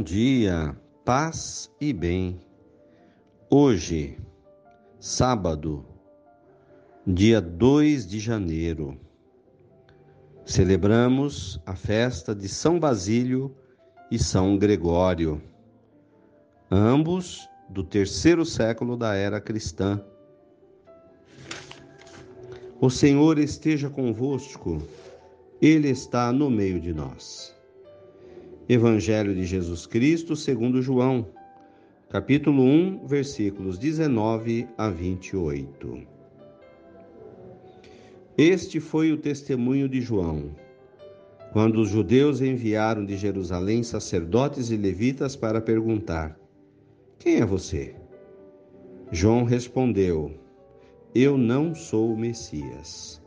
Bom dia, paz e bem. Hoje, sábado, dia 2 de janeiro, celebramos a festa de São Basílio e São Gregório, ambos do terceiro século da era cristã. O Senhor esteja convosco, Ele está no meio de nós. Evangelho de Jesus Cristo, segundo João, capítulo 1, versículos 19 a 28. Este foi o testemunho de João, quando os judeus enviaram de Jerusalém sacerdotes e levitas para perguntar: Quem é você? João respondeu: Eu não sou o Messias.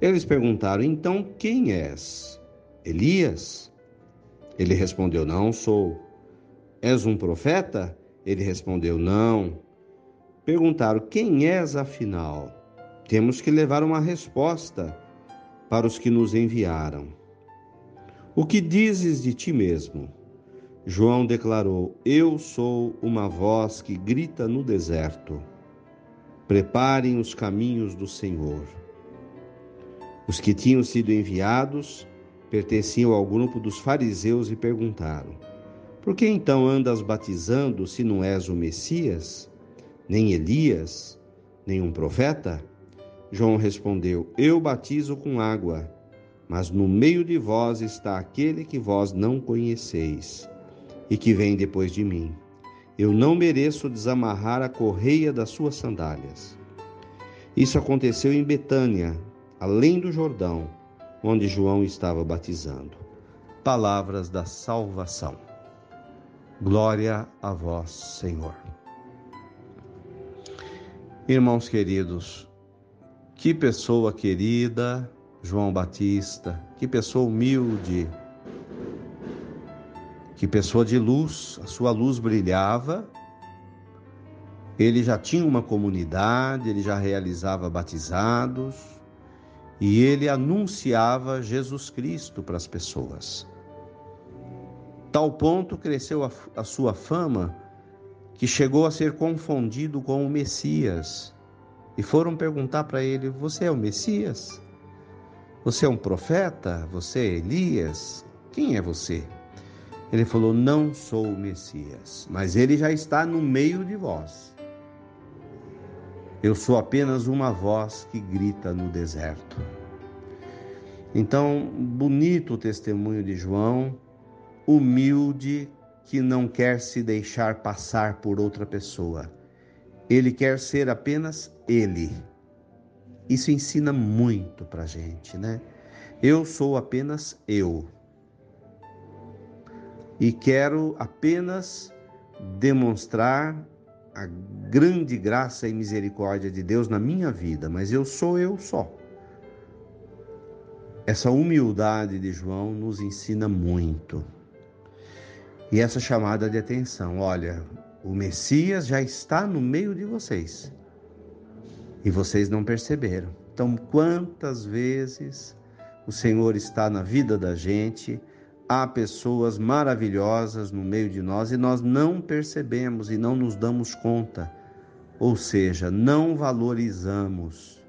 Eles perguntaram: Então quem és? Elias? Ele respondeu: Não sou. És um profeta? Ele respondeu: Não. Perguntaram: Quem és afinal? Temos que levar uma resposta para os que nos enviaram. O que dizes de ti mesmo? João declarou: Eu sou uma voz que grita no deserto. Preparem os caminhos do Senhor. Os que tinham sido enviados pertenciam ao grupo dos fariseus e perguntaram: Por que então andas batizando se não és o Messias, nem Elias, nem um profeta? João respondeu: Eu batizo com água, mas no meio de vós está aquele que vós não conheceis e que vem depois de mim. Eu não mereço desamarrar a correia das suas sandálias. Isso aconteceu em Betânia, além do Jordão onde João estava batizando. Palavras da salvação. Glória a vós, Senhor. Irmãos queridos, que pessoa querida, João Batista, que pessoa humilde, que pessoa de luz, a sua luz brilhava. Ele já tinha uma comunidade, ele já realizava batizados, e ele anunciava Jesus Cristo para as pessoas. Tal ponto cresceu a, a sua fama que chegou a ser confundido com o Messias. E foram perguntar para ele: Você é o Messias? Você é um profeta? Você é Elias? Quem é você? Ele falou: Não sou o Messias, mas ele já está no meio de vós. Eu sou apenas uma voz que grita no deserto. Então, bonito o testemunho de João, humilde, que não quer se deixar passar por outra pessoa. Ele quer ser apenas ele. Isso ensina muito para gente, né? Eu sou apenas eu. E quero apenas demonstrar a grande graça e misericórdia de Deus na minha vida, mas eu sou eu só. Essa humildade de João nos ensina muito. E essa chamada de atenção, olha, o Messias já está no meio de vocês. E vocês não perceberam. Então, quantas vezes o Senhor está na vida da gente, há pessoas maravilhosas no meio de nós e nós não percebemos e não nos damos conta, ou seja, não valorizamos.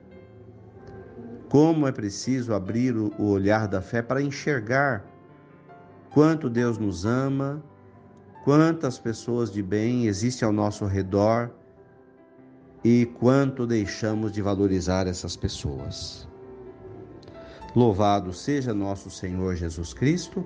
Como é preciso abrir o olhar da fé para enxergar quanto Deus nos ama, quantas pessoas de bem existem ao nosso redor e quanto deixamos de valorizar essas pessoas. Louvado seja nosso Senhor Jesus Cristo